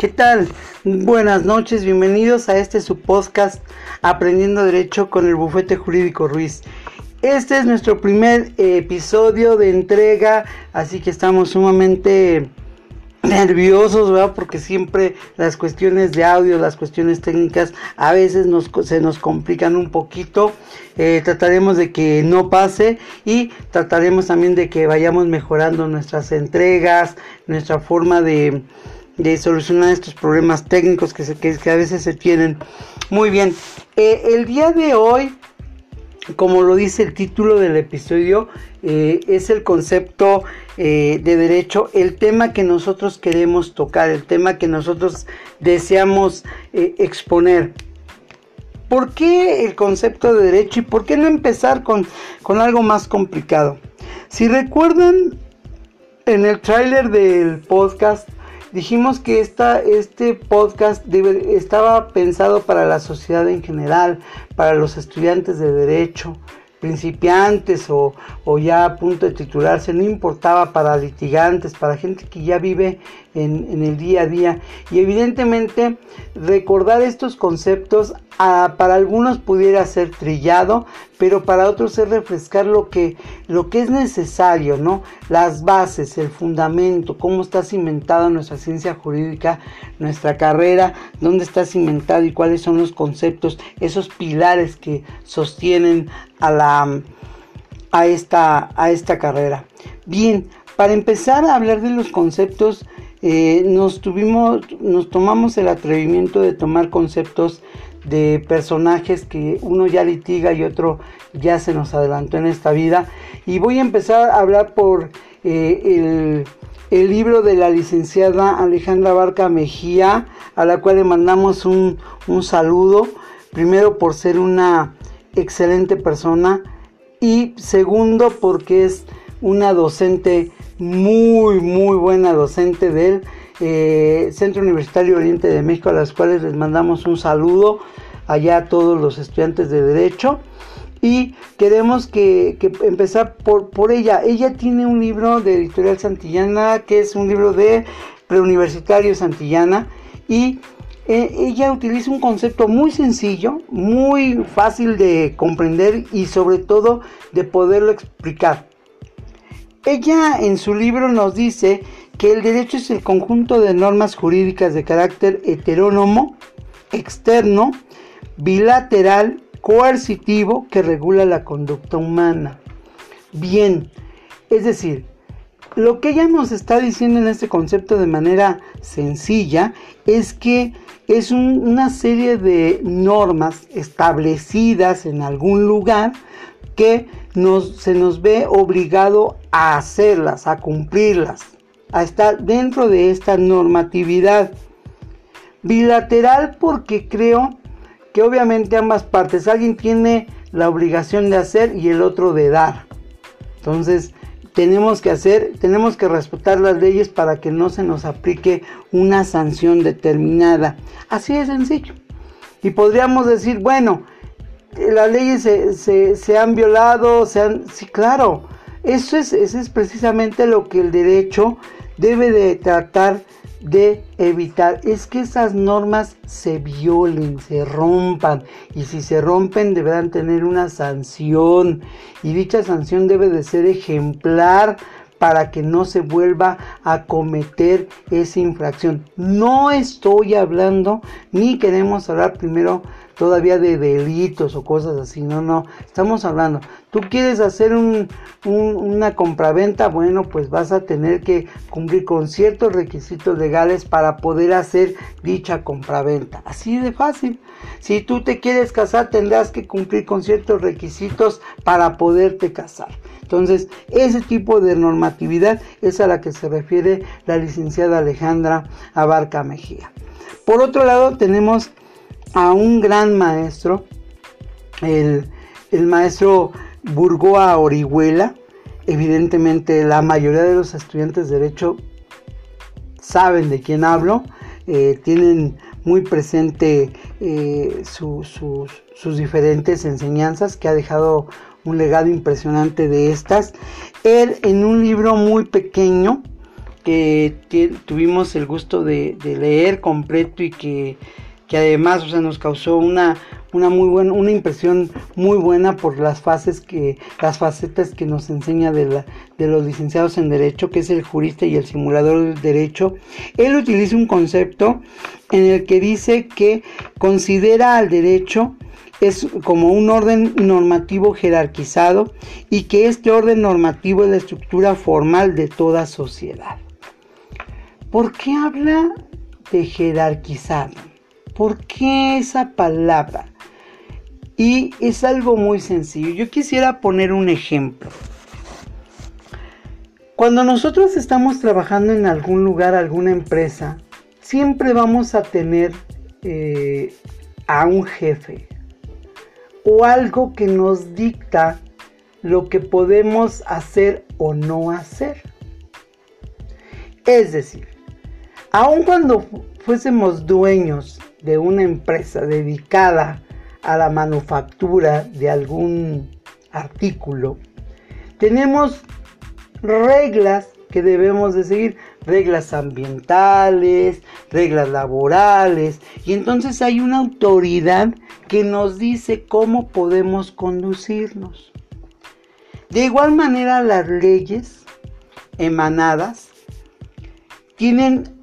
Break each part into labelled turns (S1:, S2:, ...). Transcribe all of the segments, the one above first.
S1: ¿Qué tal? Buenas noches, bienvenidos a este su podcast Aprendiendo Derecho con el Bufete Jurídico Ruiz. Este es nuestro primer episodio de entrega, así que estamos sumamente nerviosos, ¿verdad? Porque siempre las cuestiones de audio, las cuestiones técnicas a veces se nos complican un poquito. Eh, trataremos de que no pase y trataremos también de que vayamos mejorando nuestras entregas, nuestra forma de, de solucionar estos problemas técnicos que, que, a veces se tienen. Muy bien, eh, el día de hoy, como lo dice el título del episodio, eh, es el concepto eh, de derecho, el tema que nosotros queremos tocar, el tema que nosotros deseamos exponer. ¿Por qué el concepto de derecho y por qué no empezar con, con algo más complicado? Si recuerdan, en el tráiler del podcast dijimos que esta, este podcast estaba pensado para la sociedad en general, para los estudiantes de derecho, principiantes o, o, ya a punto de titularse, no importaba para litigantes, para gente que ya vive en, el día a día. Y evidentemente recordar estos conceptos para algunos pudiera ser trillado, pero para otros es refrescar lo que, lo que es necesario, ¿no? Las bases, el fundamento, cómo está cimentada nuestra ciencia jurídica, nuestra carrera, dónde está cimentada y cuáles son los conceptos, esos pilares que sostienen a la a esta, a esta carrera. Bien, para empezar a hablar de los conceptos, eh, nos tuvimos, nos tomamos el atrevimiento de tomar conceptos de personajes que uno ya litiga y otro ya se nos adelantó en esta vida. Y voy a empezar a hablar por eh, el, libro de la licenciada Alejandra Barca Mejía, a la cual le mandamos un, un saludo, primero por ser una excelente persona y segundo porque es una docente muy, muy buena docente del eh, Centro Universitario Oriente de México, a las cuales les mandamos un saludo allá todos los estudiantes de Derecho. Y queremos que, empezar por, por ella. Ella tiene un libro de Editorial Santillana, que es un libro de preuniversitario Santillana. Y eh, ella utiliza un concepto muy sencillo, muy fácil de comprender y sobre todo de poderlo explicar. Ella en su libro nos dice que el derecho es el conjunto de normas jurídicas de carácter heterónomo, externo, bilateral, coercitivo que regula la conducta humana. Bien, es decir, lo que ella nos está diciendo en este concepto de manera sencilla es que es una serie de normas establecidas en algún lugar que se nos ve obligado a hacerlas, a cumplirlas, a estar dentro de esta normatividad. Bilateral porque creo que obviamente ambas partes, alguien tiene la obligación de hacer y el otro de dar. Entonces, tenemos que hacer, tenemos que respetar las leyes para que no se nos aplique una sanción determinada. Así de sencillo. Y podríamos decir, bueno, las leyes se, han violado, se han... Sí, claro, eso es, eso es precisamente lo que el derecho debe de tratar de evitar. Es que esas normas se violen, se rompan. Y si se rompen deberán tener una sanción. Y dicha sanción debe de ser ejemplar para que no se vuelva a cometer esa infracción. No estoy hablando ni queremos hablar primero todavía de delitos o cosas así. No, no, estamos hablando. Tú quieres hacer un, una compraventa, bueno, pues vas a tener que cumplir con ciertos requisitos legales para poder hacer dicha compraventa. Así de fácil. Si tú te quieres casar, tendrás que cumplir con ciertos requisitos para poderte casar. Entonces, ese tipo de normatividad es a la que se refiere la licenciada Alejandra Abarca Mejía. Por otro lado, tenemos a un gran maestro, el, maestro Burgoa Orihuela. Evidentemente la mayoría de los estudiantes de derecho saben de quién hablo, eh, tienen muy presente eh, sus diferentes enseñanzas que ha dejado un legado impresionante de estas. Él en un libro muy pequeño, que tuvimos el gusto de, leer completo y que, además o nos causó una, una muy buena, una impresión muy buena por las fases que, las facetas que nos enseña de, la, de los licenciados en Derecho, que es el jurista y el simulador del derecho. Él utiliza un concepto en el que dice que considera al derecho es como un orden normativo jerarquizado y que este orden normativo es la estructura formal de toda sociedad. ¿Por qué habla de jerarquizado? ¿Por qué esa palabra? Y es algo muy sencillo. Yo quisiera poner un ejemplo. Cuando nosotros estamos trabajando en algún lugar, alguna empresa, siempre vamos a tener eh, a un jefe o algo que nos dicta lo que podemos hacer o no hacer. Es decir, aun cuando fuésemos dueños de una empresa dedicada a la manufactura de algún artículo, tenemos reglas que debemos de seguir, reglas ambientales, reglas laborales, y entonces hay una autoridad que nos dice cómo podemos conducirnos. De igual manera las leyes emanadas tienen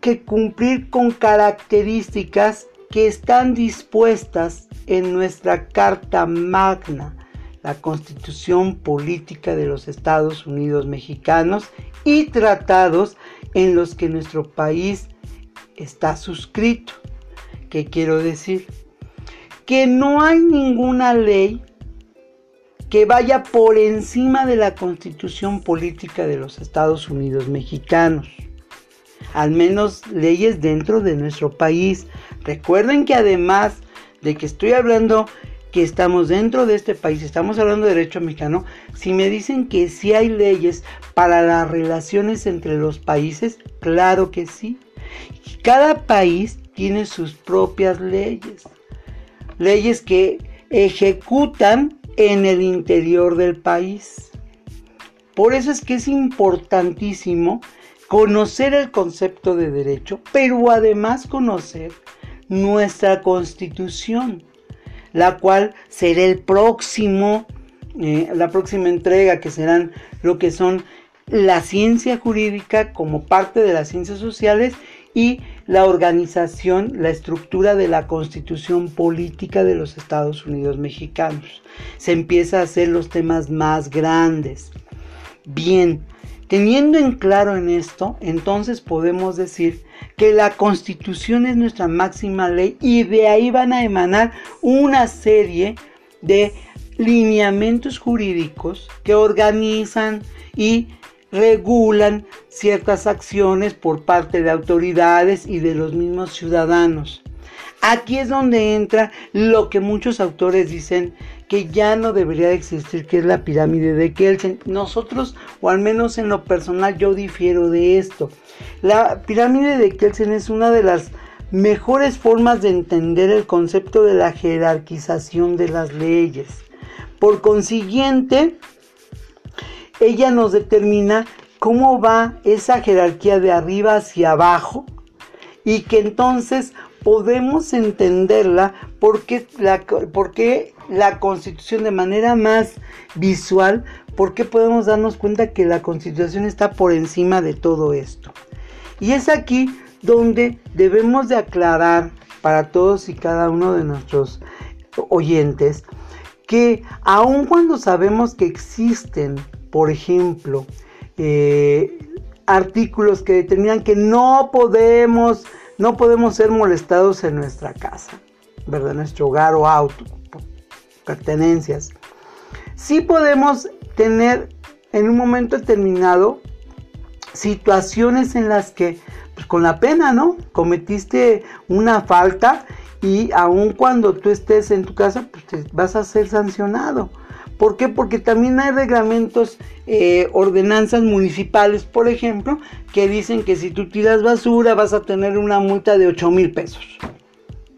S1: que cumplir con características que están dispuestas en nuestra Carta Magna, la Constitución Política de los Estados Unidos Mexicanos y tratados en los que nuestro país está suscrito. ¿Qué quiero decir? Que no hay ninguna ley que vaya por encima de la Constitución Política de los Estados Unidos Mexicanos al menos leyes dentro de nuestro país. Recuerden que además de que estoy hablando que estamos dentro de este país, estamos hablando de derecho mexicano, si me dicen que sí hay leyes para las relaciones entre los países, claro que sí. Cada país tiene sus propias leyes, leyes que ejecutan en el interior del país. Por eso es que es importantísimo conocer el concepto de derecho, pero además conocer nuestra constitución, la cual será el próximo, eh, la próxima entrega, que serán lo que son la ciencia jurídica como parte de las ciencias sociales y la organización, la estructura de la constitución política de los Estados Unidos mexicanos. Se empieza a hacer los temas más grandes. Bien, Teniendo en claro en esto, entonces podemos decir que la constitución es nuestra máxima ley y de ahí van a emanar una serie de lineamientos jurídicos que organizan y regulan ciertas acciones por parte de autoridades y de los mismos ciudadanos. Aquí es donde entra lo que muchos autores dicen que ya no debería existir, que es la pirámide de Kelsen. Nosotros, o al menos en lo personal, yo difiero de esto. La pirámide de Kelsen es una de las mejores formas de entender el concepto de la jerarquización de las leyes. Por consiguiente, ella nos determina cómo va esa jerarquía de arriba hacia abajo y que entonces podemos entenderla porque la, la constitución de manera más visual, porque podemos darnos cuenta que la constitución está por encima de todo esto. Y es aquí donde debemos de aclarar para todos y cada uno de nuestros oyentes que aun cuando sabemos que existen, por ejemplo, eh, artículos que determinan que no podemos no podemos ser molestados en nuestra casa, ¿verdad? Nuestro hogar o auto, pertenencias. Sí podemos tener en un momento determinado situaciones en las que, pues con la pena, ¿no? Cometiste una falta y aun cuando tú estés en tu casa, pues te vas a ser sancionado. ¿Por qué? Porque también hay reglamentos, eh, ordenanzas municipales, por ejemplo, que dicen que si tú tiras basura vas a tener una multa de 8 mil pesos.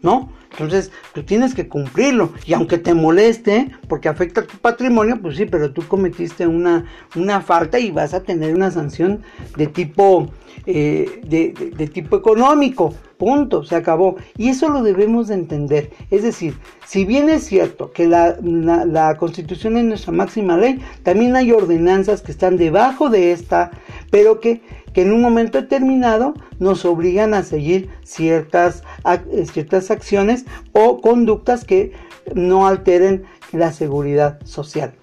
S1: ¿No? Entonces, tú tienes que cumplirlo. Y aunque te moleste, porque afecta a tu patrimonio, pues sí, pero tú cometiste una, una falta y vas a tener una sanción de tipo, eh, de, tipo económico. Punto, se acabó. Y eso lo debemos de entender. Es decir, si bien es cierto que la, Constitución es nuestra máxima ley, también hay ordenanzas que están debajo de esta, pero que que en un momento determinado nos obligan a seguir ciertas, eh, ciertas acciones o conductas que no alteren la seguridad social.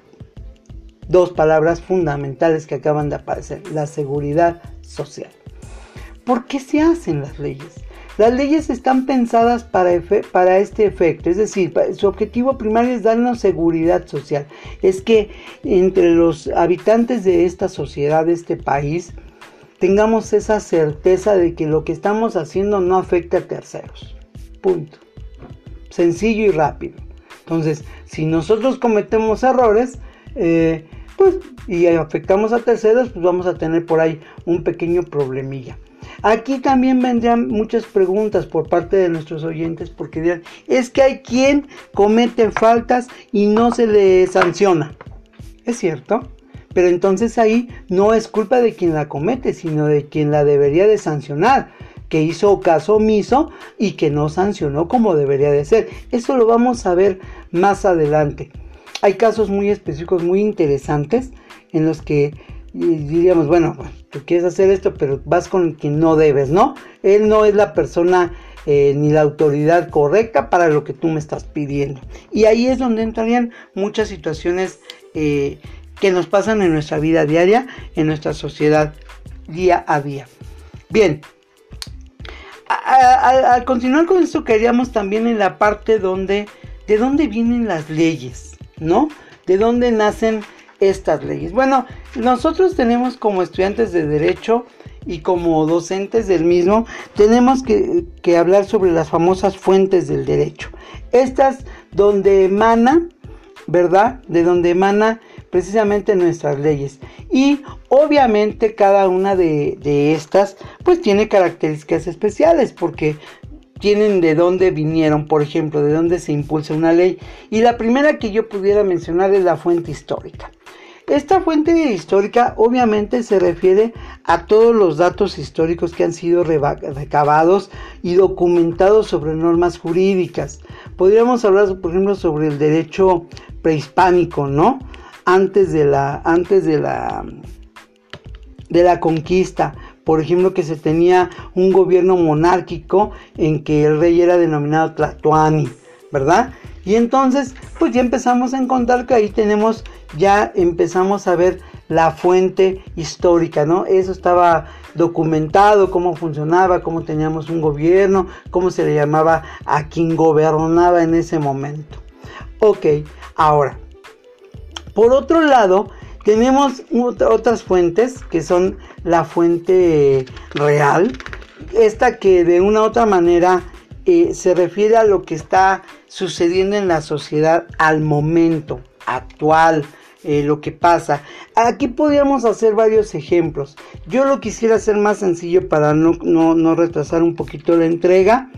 S1: Dos palabras fundamentales que acaban de aparecer, la seguridad social. ¿Por qué se hacen las leyes? Las leyes están pensadas para, para, este efecto, es decir, su objetivo primario es darnos seguridad social. Es que entre los habitantes de esta sociedad, de este país, tengamos esa certeza de que lo que estamos haciendo no afecta a terceros. Punto. Sencillo y rápido. Entonces, si nosotros cometemos errores, eh, pues, y afectamos a terceros, pues vamos a tener por ahí un pequeño problemilla. Aquí también vendrían muchas preguntas por parte de nuestros oyentes porque dirán, es que hay quien comete faltas y no se le sanciona. ¿Es cierto? Pero entonces ahí no es culpa de quien la comete, sino de quien la debería de sancionar, que hizo caso omiso y que no sancionó como debería de ser. Eso lo vamos a ver más adelante. Hay casos muy específicos, muy interesantes, en los que diríamos, bueno, tú quieres hacer esto, pero vas con quien no debes, ¿no? Él no es la persona eh, ni la autoridad correcta para lo que tú me estás pidiendo. Y ahí es donde entrarían muchas situaciones eh, que nos pasan en nuestra vida diaria, en nuestra sociedad día a día. Bien, al continuar con esto queríamos también en la parte donde, de dónde vienen las leyes, ¿no? De dónde nacen estas leyes. Bueno, nosotros tenemos como estudiantes de derecho y como docentes del mismo, tenemos que, hablar sobre las famosas fuentes del derecho. Estas donde emana, ¿verdad? De donde emana precisamente nuestras leyes. Y obviamente cada una de, estas pues tiene características especiales porque tienen de dónde vinieron, por ejemplo, de dónde se impulsa una ley. Y la primera que yo pudiera mencionar es la fuente histórica. Esta fuente histórica obviamente se refiere a todos los datos históricos que han sido recabados y documentados sobre normas jurídicas. Podríamos hablar, por ejemplo, sobre el derecho prehispánico, ¿no? antes de la antes de la de la conquista, por ejemplo, que se tenía un gobierno monárquico en que el rey era denominado Tlatoani, ¿verdad? Y entonces, pues ya empezamos a encontrar que ahí tenemos, ya empezamos a ver la fuente histórica, ¿no? Eso estaba documentado, cómo funcionaba, cómo teníamos un gobierno, cómo se le llamaba a quien gobernaba en ese momento. Ok, ahora, por otro lado, tenemos otras fuentes que son la fuente real, esta que de una u otra manera eh, se refiere a lo que está sucediendo en la sociedad al momento actual, eh, lo que pasa. Aquí podríamos hacer varios ejemplos. Yo lo quisiera hacer más sencillo para no, no retrasar un poquito la entrega.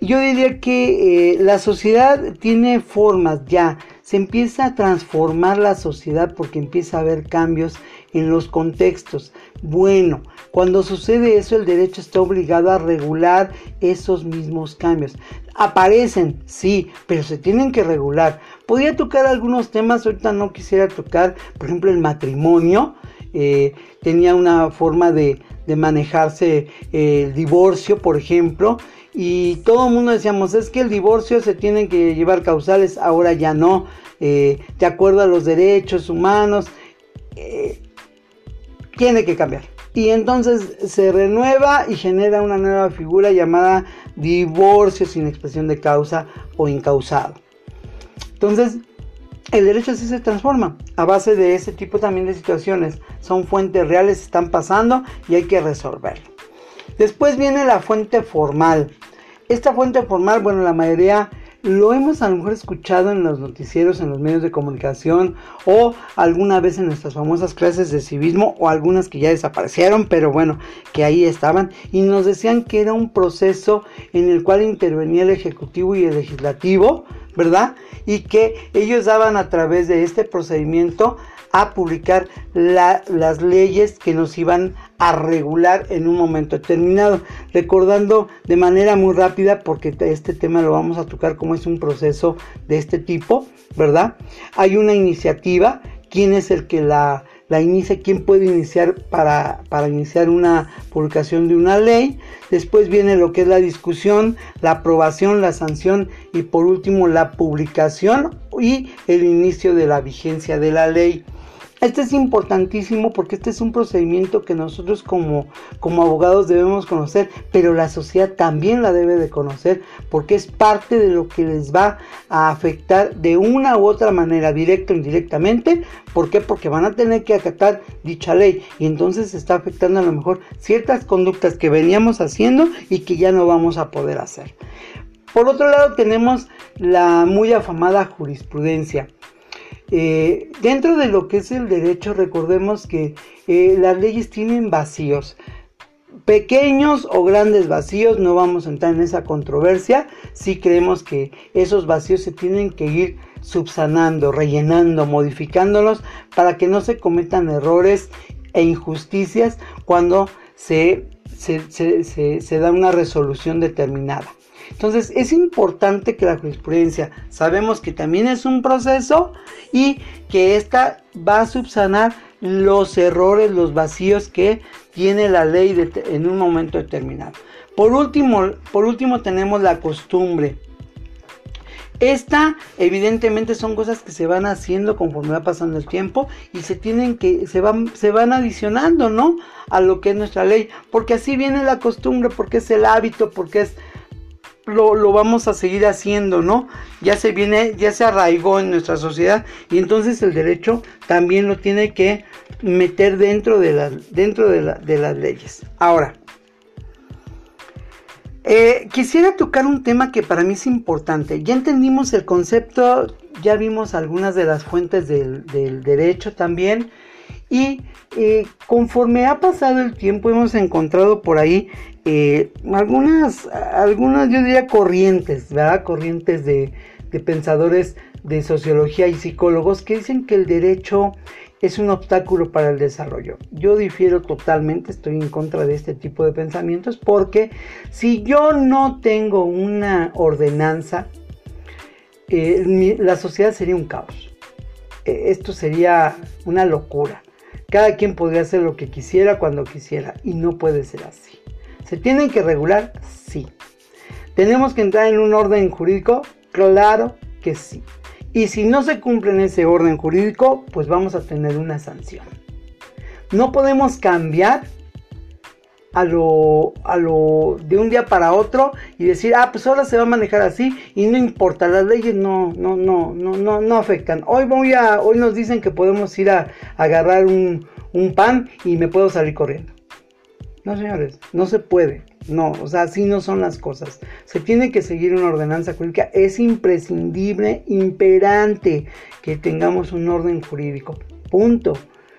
S1: Yo diría que eh, la sociedad tiene formas ya, se empieza a transformar la sociedad porque empieza a haber cambios en los contextos. Bueno, cuando sucede eso el derecho está obligado a regular esos mismos cambios. Aparecen, sí, pero se tienen que regular. Podría tocar algunos temas, ahorita no quisiera tocar, por ejemplo, el matrimonio. Eh, tenía una forma de, de manejarse eh, el divorcio, por ejemplo, y todo el mundo decíamos, es que el divorcio se tiene que llevar causales, ahora ya no, eh, de acuerdo a los derechos humanos, tiene que cambiar. Y entonces se renueva y genera una nueva figura llamada divorcio sin expresión de causa o incausado. Entonces, el derecho se transforma a base de ese tipo también de situaciones. Son fuentes reales, están pasando y hay que resolverlo. Después viene la fuente formal. Esta fuente formal, bueno, la mayoría lo hemos a lo mejor escuchado en los noticieros, en los medios de comunicación o alguna vez en nuestras famosas clases de civismo o algunas que ya desaparecieron, pero bueno, que ahí estaban y nos decían que era un proceso en el cual intervenía el Ejecutivo y el Legislativo, ¿verdad? Y que ellos daban a través de este procedimiento a publicar las leyes que nos iban a regular en un momento determinado. Recordando de manera muy rápida, porque este tema lo vamos a tocar como es un proceso de este tipo, ¿verdad? Hay una iniciativa, ¿quién es el que la, la inicia? ¿Quién puede iniciar para, para iniciar una publicación de una ley? Después viene lo que es la discusión, la aprobación, la sanción y por último la publicación y el inicio de la vigencia de la ley. Este es importantísimo porque este es un procedimiento que nosotros como, como abogados debemos conocer, pero la sociedad también la debe de conocer porque es parte de lo que les va a afectar de una u otra manera, directa o indirectamente. ¿Por qué? Porque van a tener que acatar dicha ley y entonces está afectando a lo mejor ciertas conductas que veníamos haciendo y que ya no vamos a poder hacer. Por otro lado tenemos la muy afamada jurisprudencia. Eh, dentro de lo que es el derecho, recordemos que eh, las leyes tienen vacíos. Pequeños o grandes vacíos, no vamos a entrar en esa controversia. Si creemos que esos vacíos se tienen que ir subsanando, rellenando, modificándolos para que no se cometan errores e injusticias cuando se, se da una resolución determinada. Entonces es importante que la jurisprudencia, sabemos que también es un proceso y que esta va a subsanar los errores, los vacíos que tiene la ley en un momento determinado. Por último, por último tenemos la costumbre. Esta evidentemente son cosas que se van haciendo conforme va pasando el tiempo y se tienen que se van se van adicionando, ¿no? A lo que es nuestra ley, porque así viene la costumbre, porque es el hábito, porque es lo, vamos a seguir haciendo, ¿no? Ya se viene, ya se arraigó en nuestra sociedad y entonces el derecho también lo tiene que meter dentro de, las dentro de, las leyes. Ahora, eh, quisiera tocar un tema que para mí es importante. Ya entendimos el concepto, ya vimos algunas de las fuentes del, derecho también. Y eh, conforme ha pasado el tiempo hemos encontrado por ahí eh, algunas, algunas, yo diría corrientes, ¿verdad? Corrientes de, pensadores de sociología y psicólogos que dicen que el derecho es un obstáculo para el desarrollo. Yo difiero totalmente, estoy en contra de este tipo de pensamientos porque si yo no tengo una ordenanza, eh, la sociedad sería un caos. Esto sería una locura. Cada quien podría hacer lo que quisiera cuando quisiera y no puede ser así. ¿Se tienen que regular? Sí. ¿Tenemos que entrar en un orden jurídico? Claro que sí. Y si no se cumple en ese orden jurídico, pues vamos a tener una sanción. No podemos cambiar a lo, a lo de un día para otro y decir, ah, pues ahora se va a manejar así y no importa, las leyes no, no, no, no, no, no afectan. Hoy voy a, hoy nos dicen que podemos ir a, agarrar un, un pan y me puedo salir corriendo. No, señores, no se puede. No, o sea, así no son las cosas. Se tiene que seguir una ordenanza jurídica. Es imprescindible, imperante que tengamos un orden jurídico. Punto.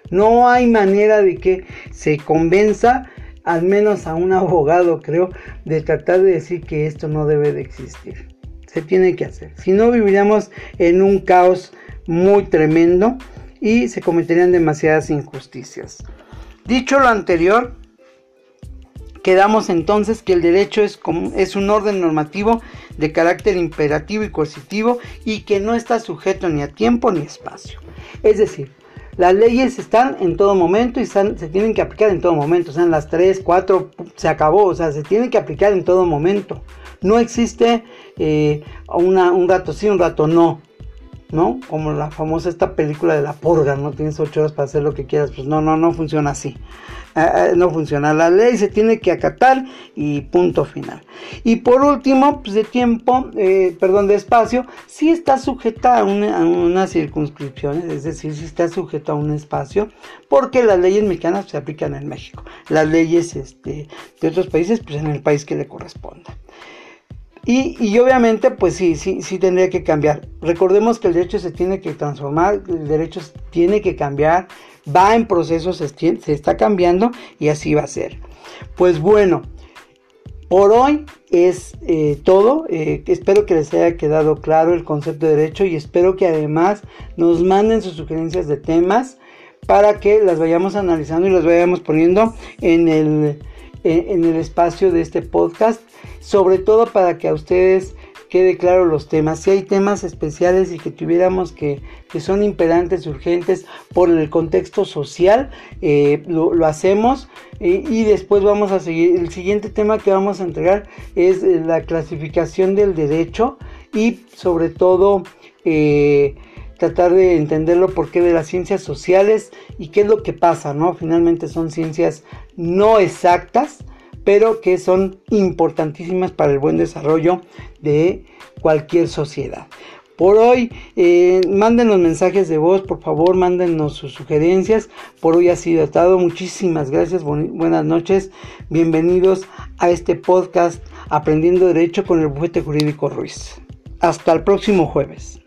S1: No hay manera de que se convenza, al menos a un abogado, creo, de tratar de decir que esto no debe de existir. Se tiene que hacer. Si no, viviríamos en un caos muy tremendo y se cometerían demasiadas injusticias. Dicho lo anterior, Quedamos entonces que el derecho es, es, un orden normativo de carácter imperativo y coercitivo y que no está sujeto ni a tiempo ni espacio. Es decir, las leyes están en todo momento y se tienen que aplicar en todo momento. O sea, en las 3, 4, se acabó. O sea, se tienen que aplicar en todo momento. No existe eh, un rato sí, un rato no. ¿No? Como la famosa esta película de la purga, no tienes ocho horas para hacer lo que quieras, pues no, no, no funciona así. Ah, ah, no funciona. La ley se tiene que acatar y punto final. Y por último, pues de tiempo, eh, perdón, de espacio, si está sujeta a, una, unas circunscripciones, es decir, si está sujeta a un espacio, porque las leyes mexicanas se aplican en México. Las leyes este, de otros países, pues en el país que le corresponda. Y, obviamente, pues sí, sí, sí tendría que cambiar. Recordemos que el derecho se tiene que transformar, el derecho tiene que cambiar, va en proceso, se, está cambiando y así va a ser. Pues bueno, por hoy es eh, todo. Eh, espero que les haya quedado claro el concepto de derecho y espero que además nos manden sus sugerencias de temas para que las vayamos analizando y las vayamos poniendo en el, en el espacio de este podcast sobre todo para que a ustedes quede claro los temas. Si hay temas especiales y que tuviéramos que, que son imperantes, urgentes por el contexto social, eh, lo, hacemos y después vamos a seguir. El siguiente tema que vamos a entregar es eh, la clasificación del derecho y sobre todo eh, tratar de entenderlo por qué de las ciencias sociales y qué es lo que pasa, ¿no? Finalmente son ciencias no exactas pero que son importantísimas para el buen desarrollo de cualquier sociedad. Por hoy, eh, manden los mensajes de voz, por favor, mándenos sus sugerencias. Por hoy ha sido todo. Muchísimas gracias, buenas noches. Bienvenidos a este podcast Aprendiendo Derecho con el Bufete Jurídico Ruiz. Hasta el próximo jueves.